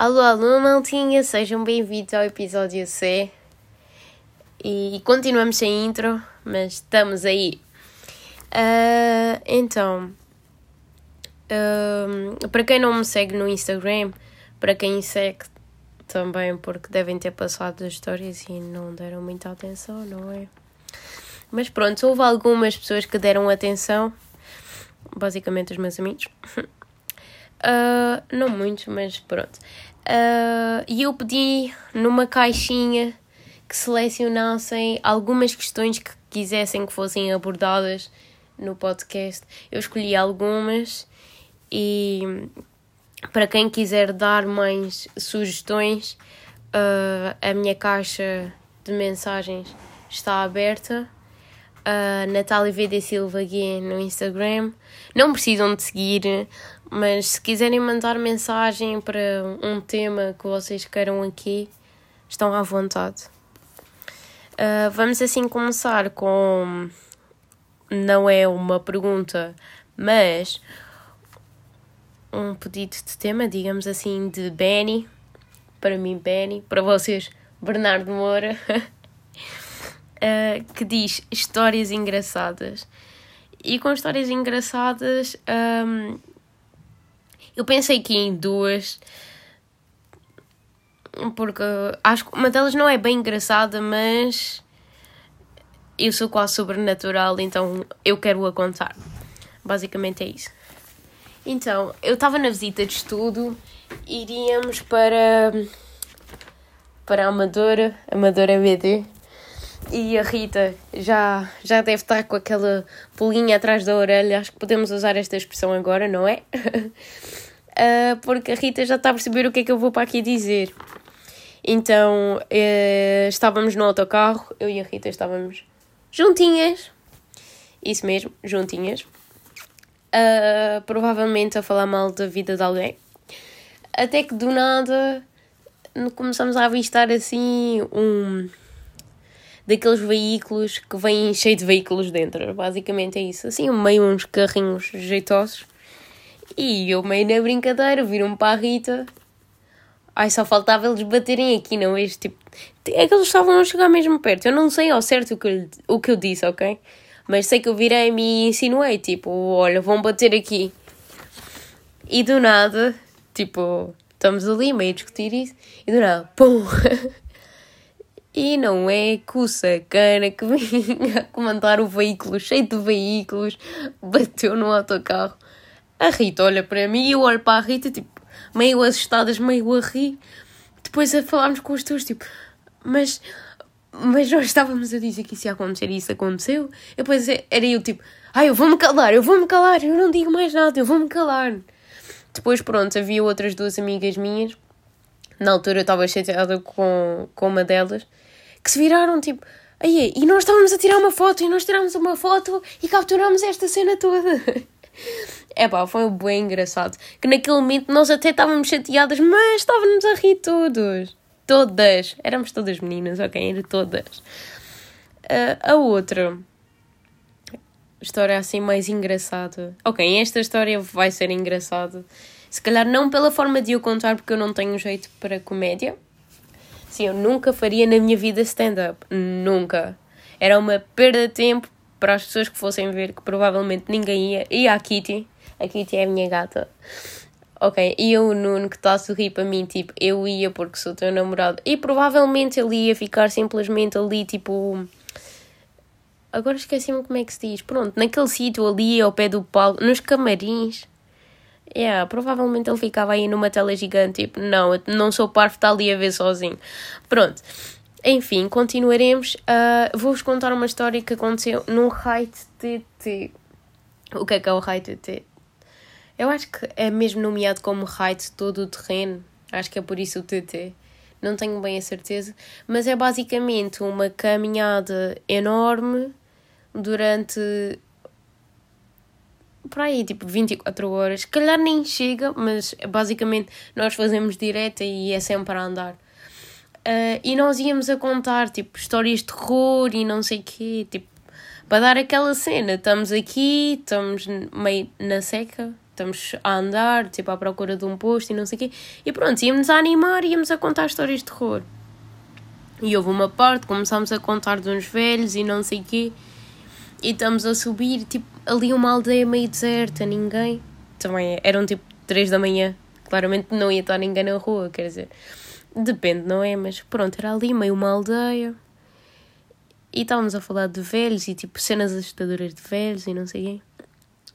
Alô, alô, maltinha, sejam bem-vindos ao episódio C. E continuamos sem intro, mas estamos aí. Uh, então, uh, para quem não me segue no Instagram, para quem segue também, porque devem ter passado as histórias e não deram muita atenção, não é? Mas pronto, houve algumas pessoas que deram atenção, basicamente os meus amigos. Uh, não muitos, mas pronto. Uh, e eu pedi numa caixinha que selecionassem algumas questões que quisessem que fossem abordadas no podcast. Eu escolhi algumas e para quem quiser dar mais sugestões, uh, a minha caixa de mensagens está aberta. Uh, Natália VD Silva Gui no Instagram. Não precisam de seguir, mas se quiserem mandar mensagem para um tema que vocês queiram aqui, estão à vontade. Uh, vamos assim começar com. Não é uma pergunta, mas um pedido de tema, digamos assim, de Benny. Para mim, Benny. Para vocês, Bernardo Moura. uh, que diz histórias engraçadas. E com histórias engraçadas, um, eu pensei aqui em duas, porque acho que uma delas não é bem engraçada, mas eu sou quase sobrenatural, então eu quero a contar. Basicamente é isso. Então, eu estava na visita de estudo, iríamos para para a Amadora, Amadora BD, e a Rita já, já deve estar com aquela pulinha atrás da orelha, acho que podemos usar esta expressão agora, não é? uh, porque a Rita já está a perceber o que é que eu vou para aqui dizer. Então, uh, estávamos no autocarro, eu e a Rita estávamos juntinhas, isso mesmo, juntinhas, uh, provavelmente a falar mal da vida de alguém. Até que do nada começamos a avistar assim um daqueles veículos que vêm cheio de veículos dentro. Basicamente é isso. Assim, meio uns carrinhos jeitosos. E eu meio na brincadeira, viram-me para a Rita. Ai, só faltava eles baterem aqui, não? Este tipo. É que eles estavam a chegar mesmo perto. Eu não sei ao certo o que eu, o que eu disse, ok? Mas sei que eu virei-me e insinuei, tipo, olha, vão bater aqui. E do nada, tipo, estamos ali meio a discutir isso, e do nada, pum! E não é que o sacana que vinha comandar o veículo, cheio de veículos, bateu no autocarro. A Rita olha para mim e eu olho para a Rita, tipo, meio assustadas, meio a rir. Depois a falarmos com os teus, tipo, mas, mas nós estávamos a dizer que isso ia acontecer e isso aconteceu. E depois era eu, tipo, ai, eu vou-me calar, eu vou-me calar, eu não digo mais nada, eu vou-me calar. Depois, pronto, havia outras duas amigas minhas. Na altura eu estava chateada com, com uma delas que se viraram tipo. Aí, e nós estávamos a tirar uma foto e nós tirámos uma foto e capturámos esta cena toda. É pá, foi bem engraçado. Que naquele momento nós até estávamos chateadas, mas estávamos a rir todos. Todas. Éramos todas meninas, ok? Era todas. Uh, a outra história assim mais engraçada. Ok, esta história vai ser engraçada. Se calhar não pela forma de eu contar, porque eu não tenho jeito para comédia. Sim, eu nunca faria na minha vida stand-up. Nunca. Era uma perda de tempo para as pessoas que fossem ver, que provavelmente ninguém ia. E a Kitty. A Kitty é a minha gata. Ok, e eu, o Nuno, que está a sorrir para mim, tipo, eu ia porque sou teu namorado. E provavelmente ele ia ficar simplesmente ali, tipo. Agora esqueci-me como é que se diz. Pronto, naquele sítio ali ao pé do palco, nos camarins. Yeah, provavelmente ele ficava aí numa tela gigante, tipo, não, eu não sou parvo, está ali a ver sozinho. Pronto. Enfim, continuaremos. Uh, Vou-vos contar uma história que aconteceu no Height TT. O que é que é o Height TT? Eu acho que é mesmo nomeado como Height todo o terreno. Acho que é por isso o TT. Não tenho bem a certeza. Mas é basicamente uma caminhada enorme durante por aí, tipo 24 horas. Se calhar nem chega, mas basicamente nós fazemos direta e é sempre a andar. Uh, e nós íamos a contar, tipo, histórias de terror e não sei o quê, tipo, para dar aquela cena. Estamos aqui, estamos meio na seca, estamos a andar, tipo, à procura de um posto e não sei o quê. E pronto, íamos a animar íamos a contar histórias de terror. E houve uma parte, começámos a contar de uns velhos e não sei o quê. E estamos a subir, tipo, ali uma aldeia meio deserta, ninguém. Também eram tipo 3 da manhã. Claramente não ia estar ninguém na rua, quer dizer. Depende, não é? Mas pronto, era ali meio uma aldeia. E estávamos a falar de velhos e tipo cenas assustadoras de velhos e não sei quem.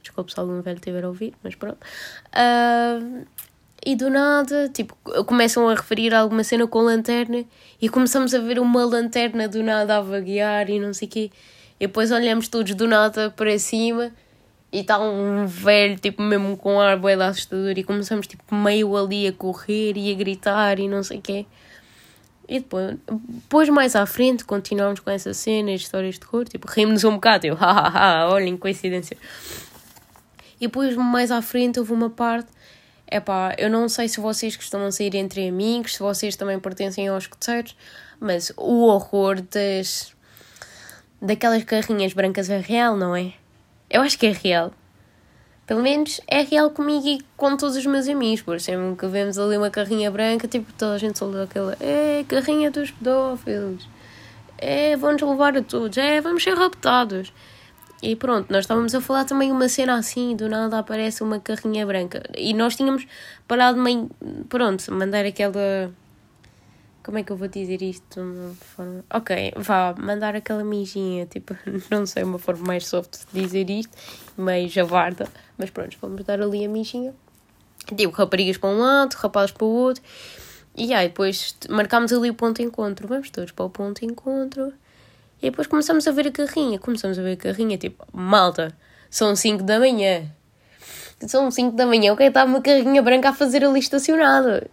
Desculpe se algum velho tiver a ouvir, mas pronto. Uh, e do nada, tipo, começam a referir a alguma cena com lanterna e começamos a ver uma lanterna do nada a vaguear e não sei o quê. E depois olhamos todos do nada para cima e está um velho, tipo, mesmo com ar bué assustador e começamos, tipo, meio ali a correr e a gritar e não sei o quê. E depois, depois mais à frente continuamos com essa cena, histórias de cor, tipo, rimos um bocado, eu, hahaha, olhem, coincidência. E depois mais à frente houve uma parte, é pá, eu não sei se vocês costumam sair entre amigos, se vocês também pertencem aos coteiros, mas o horror das daquelas carrinhas brancas é real, não é? Eu acho que é real. Pelo menos é real comigo e com todos os meus amigos, por sempre que vemos ali uma carrinha branca, tipo, toda a gente solta aquela, é, carrinha dos pedófilos, é, vão-nos levar a todos, é, vamos ser raptados. E pronto, nós estávamos a falar também uma cena assim, do nada aparece uma carrinha branca. E nós tínhamos parado meio, pronto, mandar aquela como é que eu vou dizer isto de uma forma. Ok, vá, mandar aquela mijinha, tipo, não sei uma forma mais soft de dizer isto, meio javarda, mas pronto, vamos dar ali a mijinha. Tipo, raparigas para um lado, rapazes para o outro. E aí, depois marcámos ali o ponto de encontro. Vamos todos para o ponto de encontro. E depois começamos a ver a carrinha. Começamos a ver a carrinha, tipo, malta, são 5 da manhã. São 5 da manhã, o que está uma carrinha branca a fazer ali estacionada?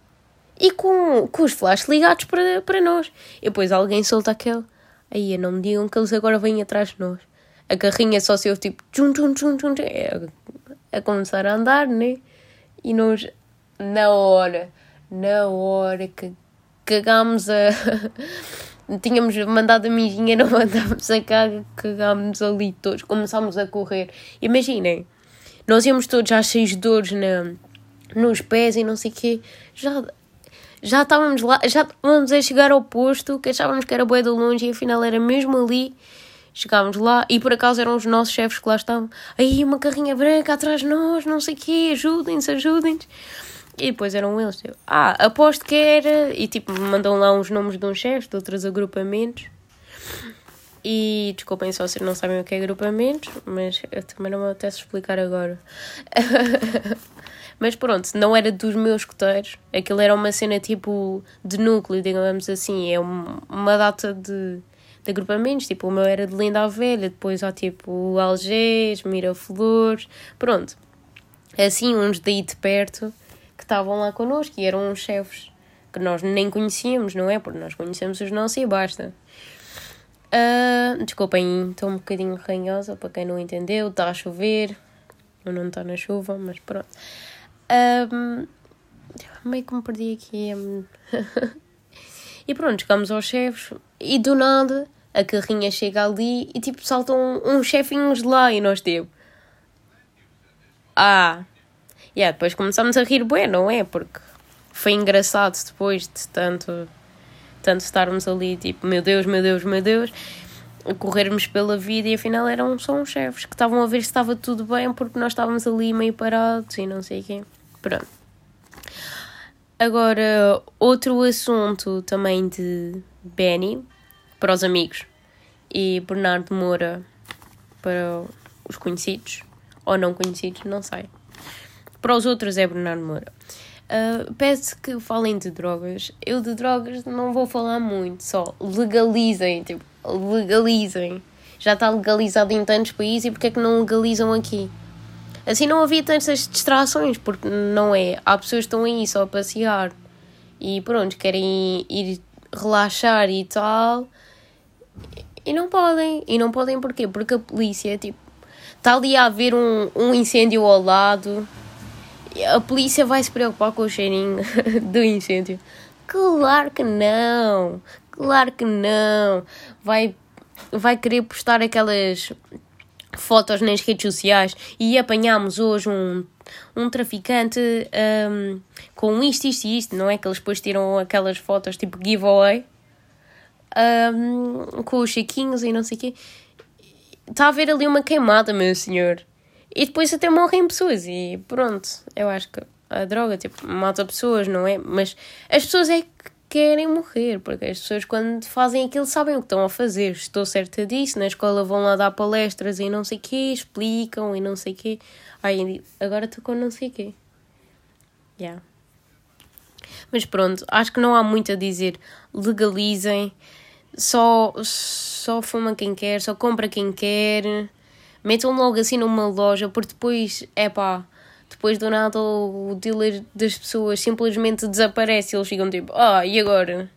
e com, com os flashes ligados para, para nós. E depois alguém solta aquele. Aí não me digam que eles agora vêm atrás de nós. A carrinha só se ouve tipo tchum tchum tchum tchum, tchum é, a começar a andar, né? E nós, na hora, na hora que cagámos a. Tínhamos mandado a mijinha, não mandámos a caga, cagámos ali todos, começámos a correr. Imaginem, nós íamos todos cheios de dores na, nos pés e não sei o quê. Já já estávamos lá, já estávamos a chegar ao posto, que achávamos que era boa de longe e afinal era mesmo ali. Chegámos lá e por acaso eram os nossos chefes que lá estavam. Aí uma carrinha branca atrás de nós, não sei o quê, ajudem-se, ajudem-nos. E depois eram eles. Eu, ah, aposto que era. E tipo, mandam lá uns nomes de uns chefes, de outros agrupamentos. E desculpem se vocês não sabem o que é agrupamentos, mas eu também não me apetece explicar agora. Mas pronto, não era dos meus coteiros. Aquilo era uma cena tipo de núcleo, digamos assim. É uma data de, de agrupamentos. Tipo, o meu era de Linda a Velha, depois há tipo Algés, Miraflores. Pronto. Assim, uns daí de perto estavam lá connosco e eram uns chefes que nós nem conhecíamos, não é? Porque nós conhecemos os nossos e basta. Uh, desculpem, estou um bocadinho ranhosa para quem não entendeu. Está a chover, ou não está na chuva, mas pronto. Um, meio que me perdi aqui. e pronto, chegamos aos chefes e do nada a carrinha chega ali e tipo saltam uns chefinhos lá e nós tipo. Ah! Yeah, depois começamos a rir, bem, não é? Porque foi engraçado depois de tanto, tanto estarmos ali, tipo, meu Deus, meu Deus, meu Deus, corrermos pela vida e afinal eram só uns chefes que estavam a ver se estava tudo bem porque nós estávamos ali meio parados e não sei quê. Pronto. Agora, outro assunto também de Benny para os amigos e Bernardo Moura para os conhecidos ou não conhecidos, não sei. Para os outros é Bernardo Moura. Uh, peço que falem de drogas. Eu de drogas não vou falar muito, só legalizem, tipo, legalizem. Já está legalizado em tantos países e porque é que não legalizam aqui? Assim não havia tantas distrações, porque não é. Há pessoas que estão aí só a passear e pronto, querem ir relaxar e tal. E não podem. E não podem porquê? Porque a polícia, tipo, está ali a haver um, um incêndio ao lado. A polícia vai se preocupar com o cheirinho do incêndio. Claro que não. Claro que não. Vai, vai querer postar aquelas fotos nas redes sociais e apanhámos hoje um, um traficante um, com isto, isto e isto, não é? Que eles depois tiram aquelas fotos tipo giveaway um, com os chiquinhos e não sei o quê. Está a haver ali uma queimada, meu senhor. E depois até morrem pessoas e pronto. Eu acho que a droga, tipo, mata pessoas, não é? Mas as pessoas é que querem morrer, porque as pessoas quando fazem aquilo sabem o que estão a fazer. Estou certa disso, na escola vão lá dar palestras e não sei o quê, explicam e não sei o quê. Ai, agora estou com não sei o quê. Yeah. Mas pronto, acho que não há muito a dizer. Legalizem, só, só fuma quem quer, só compra quem quer. Metam logo assim numa loja, porque depois, é pá, depois do nada o dealer das pessoas simplesmente desaparece e eles ficam tipo, ah, e agora?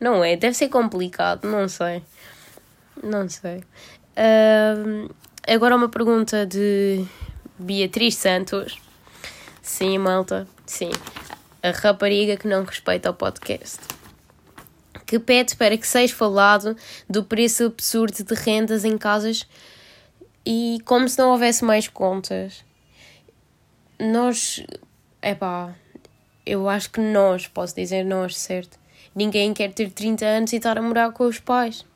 Não é? Deve ser complicado, não sei. Não sei. Uh, agora uma pergunta de Beatriz Santos. Sim, malta, sim. A rapariga que não respeita o podcast. Que pede para que seja falado do preço absurdo de rendas em casas e como se não houvesse mais contas nós, é pá, eu acho que nós, posso dizer nós, certo? Ninguém quer ter 30 anos e estar a morar com os pais.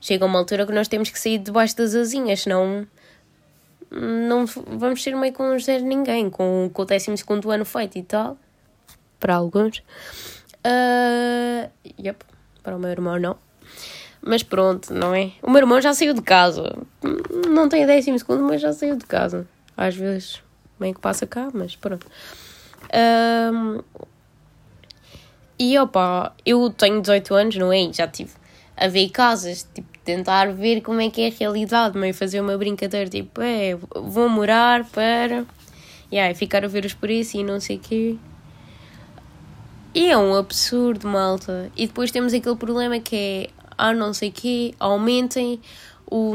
Chega uma altura que nós temos que sair debaixo das asinhas, senão não vamos ser meio com zero ninguém, com, com o 12 ano feito e tal. Para alguns. Uh, yep, para o meu irmão não. Mas pronto, não é? O meu irmão já saiu de casa. Não tem 12 segundo, mas já saiu de casa. Às vezes bem que passa cá, mas pronto. Um, e opa, eu tenho 18 anos, não é? Já tive a ver casas, tipo, tentar ver como é que é a realidade, meio fazer uma brincadeira, tipo, é, vou morar para. Yeah, ficar a ver os preços e não sei o quê. E é um absurdo, malta. E depois temos aquele problema que é, ah, não sei quê, aumentem o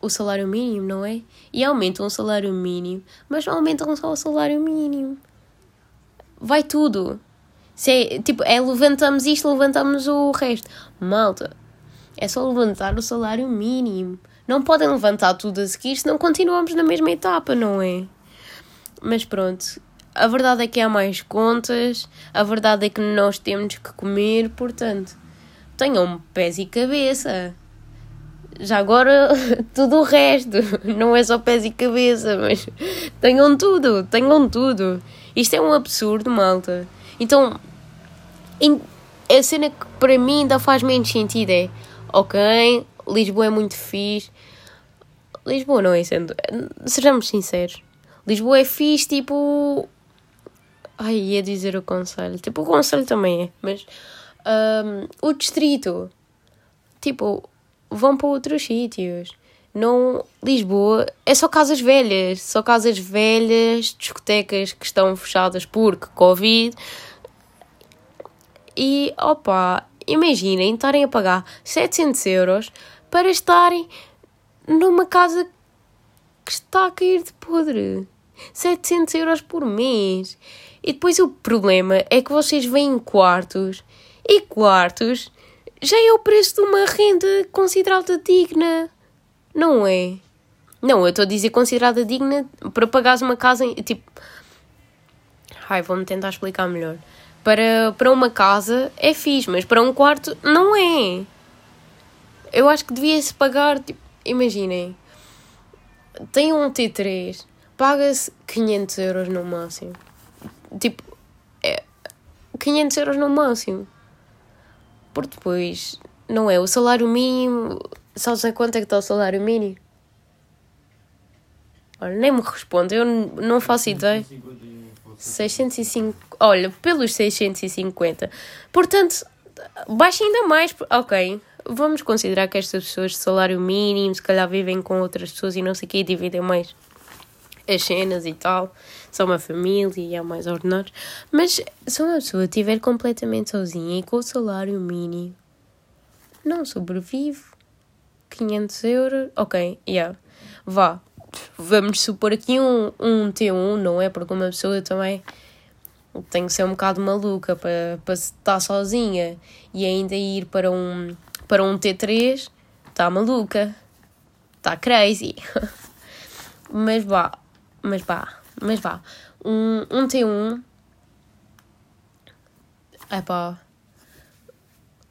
o salário mínimo, não é? E aumentam o salário mínimo, mas não aumentam só o salário mínimo. Vai tudo. Se é, tipo, é levantamos isto, levantamos o resto. Malta, é só levantar o salário mínimo. Não podem levantar tudo a seguir, senão continuamos na mesma etapa, não é? Mas pronto, a verdade é que há mais contas, a verdade é que nós temos que comer, portanto, tenham pés e cabeça já agora tudo o resto, não é só pés e cabeça, mas tenham tudo, tenham tudo. Isto é um absurdo, malta. Então, a cena que para mim ainda faz menos sentido é, ok, Lisboa é muito fixe. Lisboa não é sendo, sejamos sinceros. Lisboa é fixe, tipo. Ai, ia dizer o conselho. Tipo, o conselho também é, mas. Um, o distrito. Tipo, vão para outros sítios. Não, Lisboa é só casas velhas, só casas velhas, discotecas que estão fechadas porque Covid. E opa, imaginem estarem a pagar 700 euros para estarem numa casa que está a cair de podre. 700 euros por mês. E depois o problema é que vocês vêm quartos e quartos já é o preço de uma renda considerada digna, não é? Não, eu estou a dizer considerada digna para pagares uma casa, em, tipo... Ai, vou-me tentar explicar melhor. Para, para uma casa é fixe, mas para um quarto não é. Eu acho que devia-se pagar, tipo, imaginem, tem um T3, paga-se 500 euros no máximo. Tipo, é 500 euros no máximo. Porque depois, não é? O salário mínimo. Sabes a quanto é que está o salário mínimo? Olha, nem me responde, eu não faço ideia. 605. Olha, pelos 650. Portanto, baixa ainda mais. Ok, vamos considerar que estas pessoas de salário mínimo, se calhar vivem com outras pessoas e não sei o que, dividem mais as cenas e tal são uma família e há mais ordenados. Mas se uma pessoa estiver completamente sozinha e com o salário mínimo, não sobrevive. 500 euros, ok, yeah, vá. Vamos supor aqui um, um T1, não é? Porque uma pessoa também tem que ser um bocado maluca para, para estar sozinha e ainda ir para um, para um T3, está maluca, está crazy. mas vá, mas vá, Mas vá. Um, um T1. É pá.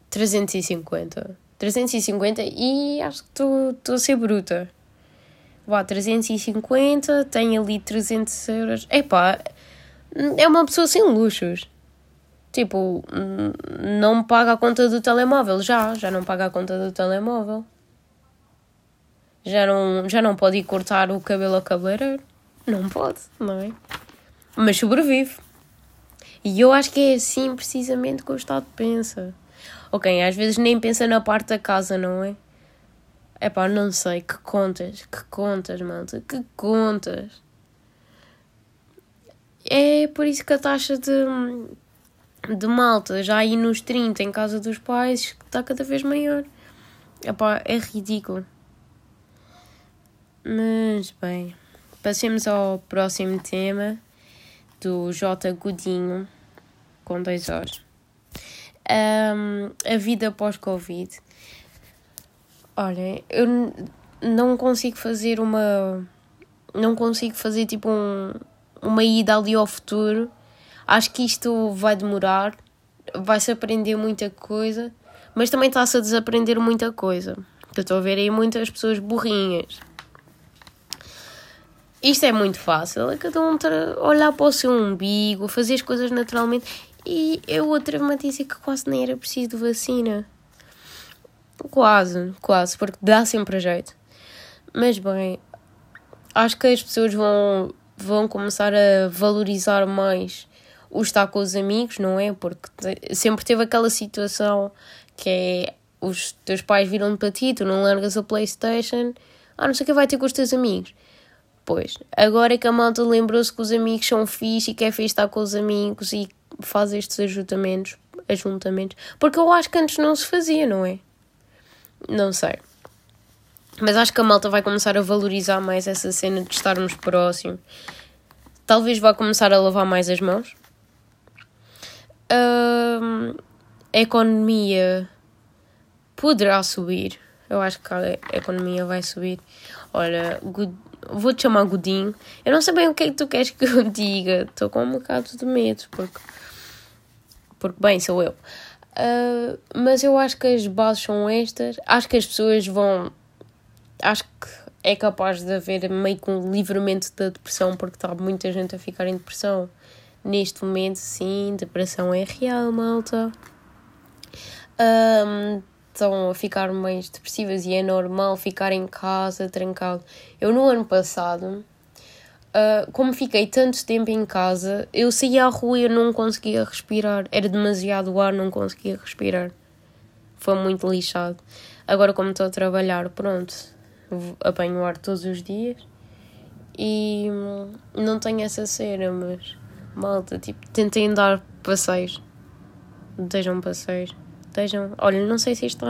350. 350 e acho que estou a ser bruta. Vá, 350, tem ali 300 euros. Epá, é uma pessoa sem luxos. Tipo, não paga a conta do telemóvel, já, já não paga a conta do telemóvel. Já não, já não pode ir cortar o cabelo ao cabeleireiro. Não pode, não é? Mas sobrevive. E eu acho que é assim precisamente que o Estado pensa. Ok, às vezes nem pensa na parte da casa, não é? É pá, não sei. Que contas? Que contas, malta? Que contas? É por isso que a taxa de, de malta já aí nos 30 em casa dos pais está cada vez maior. Epá, é ridículo. Mas bem, passemos ao próximo tema do J. Godinho com dois horas. Um, a vida pós-Covid. Olha, eu não consigo fazer uma. Não consigo fazer tipo um, uma ida ali ao futuro. Acho que isto vai demorar, vai-se aprender muita coisa, mas também está-se a desaprender muita coisa. Eu estou a ver aí muitas pessoas burrinhas. Isto é muito fácil, é cada um olhar para o seu umbigo, fazer as coisas naturalmente. E eu atrevo-me a dizer que quase nem era preciso vacina. Quase, quase, porque dá sempre jeito. Mas bem, acho que as pessoas vão vão começar a valorizar mais o estar com os amigos, não é? Porque sempre teve aquela situação que é os teus pais viram para ti, tu não largas a Playstation, ah, não sei o que vai ter com os teus amigos. Pois, agora é que a malta lembrou-se que os amigos são fixe e quer fixe estar com os amigos e faz estes ajuntamentos, ajuntamentos. Porque eu acho que antes não se fazia, não é? Não sei. Mas acho que a malta vai começar a valorizar mais essa cena de estarmos próximos. Talvez vá começar a lavar mais as mãos. A economia poderá subir. Eu acho que a economia vai subir. Olha, vou-te chamar Godinho. Eu não sei bem o que é que tu queres que eu diga. Estou com um bocado de medo, porque. Porque, bem, sou eu. Uh, mas eu acho que as bases são estas. Acho que as pessoas vão acho que é capaz de haver meio que um livramento da depressão, porque está muita gente a ficar em depressão. Neste momento, sim, depressão é real, malta. Um, estão a ficar mais depressivas e é normal ficar em casa, trancado. Eu, no ano passado, uh, como fiquei tanto tempo em casa, eu saía à rua e eu não conseguia respirar. Era demasiado ar, não conseguia respirar. Foi muito lixado. Agora, como estou a trabalhar, pronto, apanho ar todos os dias e hum, não tenho essa cena, mas malta, tipo, tentem dar passeios. Estejam passeios. Estejam. Olha, não sei se está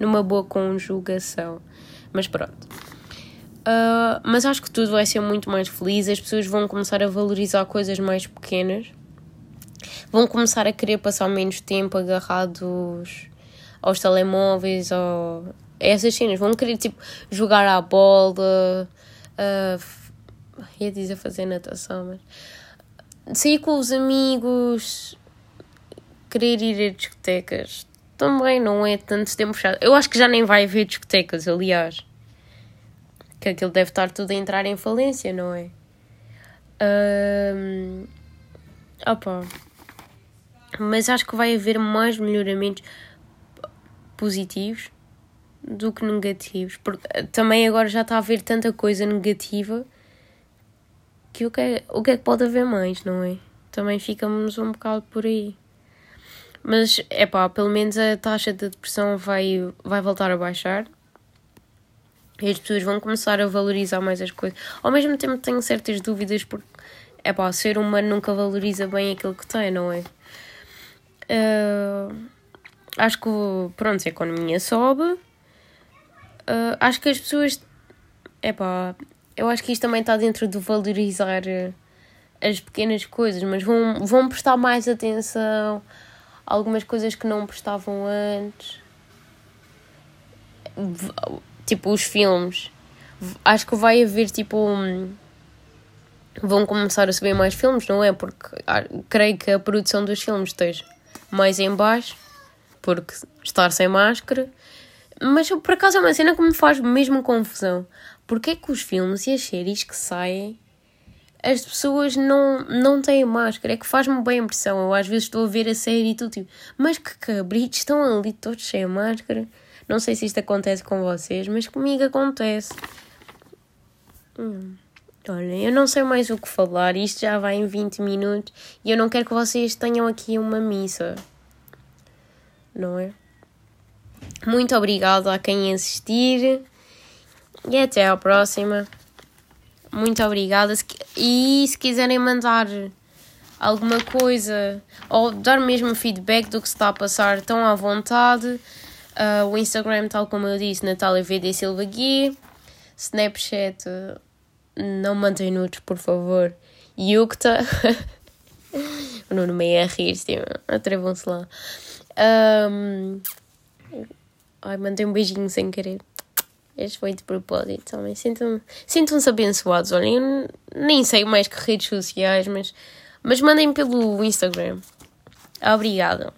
numa boa conjugação, mas pronto. Uh, mas acho que tudo vai ser muito mais feliz. As pessoas vão começar a valorizar coisas mais pequenas, vão começar a querer passar menos tempo agarrados aos telemóveis ou essas cenas. Vão querer, tipo, jogar à bola. Uh, ia dizer fazer natação, mas. Sair com os amigos. Querer ir a discotecas. Também não é tanto tempo fechado. Eu acho que já nem vai haver discotecas, aliás. Que aquilo deve estar tudo a entrar em falência, não é? Um, opa. Mas acho que vai haver mais melhoramentos positivos do que negativos. Porque também agora já está a haver tanta coisa negativa que o que, é, o que é que pode haver mais, não é? Também ficamos um bocado por aí. Mas é pá, pelo menos a taxa de depressão vai, vai voltar a baixar e as pessoas vão começar a valorizar mais as coisas. Ao mesmo tempo tenho certas dúvidas porque é pá, o ser humano nunca valoriza bem aquilo que tem, não é? Uh, acho que pronto, a economia sobe, uh, acho que as pessoas. Epá, eu acho que isto também está dentro de valorizar as pequenas coisas, mas vão, vão prestar mais atenção algumas coisas que não prestavam antes. Tipo, os filmes. Acho que vai haver tipo. Um, vão começar a subir mais filmes, não é? Porque ah, creio que a produção dos filmes esteja mais em baixo, porque estar sem máscara. Mas por acaso é uma cena que me faz mesmo confusão. Porque é que os filmes e as séries que saem as pessoas não, não têm máscara. É que faz-me bem impressão. Eu às vezes estou a ver a série e tudo tipo, mas que cabritos estão ali todos sem máscara. Não sei se isto acontece com vocês, mas comigo acontece. Hum. Olha, eu não sei mais o que falar. Isto já vai em 20 minutos e eu não quero que vocês tenham aqui uma missa. Não é? Muito obrigado a quem assistir e até à próxima. Muito obrigada. E se quiserem mandar alguma coisa ou dar mesmo feedback do que se está a passar, estão à vontade. Uh, o Instagram, tal como eu disse, Natália VD Silva Gui. Snapchat, não mantém nudes, por favor. Yukta. o Nuno meio a tipo, atrevam-se lá. Um... Ai, mandei um beijinho sem querer. Este foi de propósito também. Sintam-se sintam abençoados. Olhem, nem sei mais que redes sociais, mas, mas mandem pelo Instagram. Obrigada.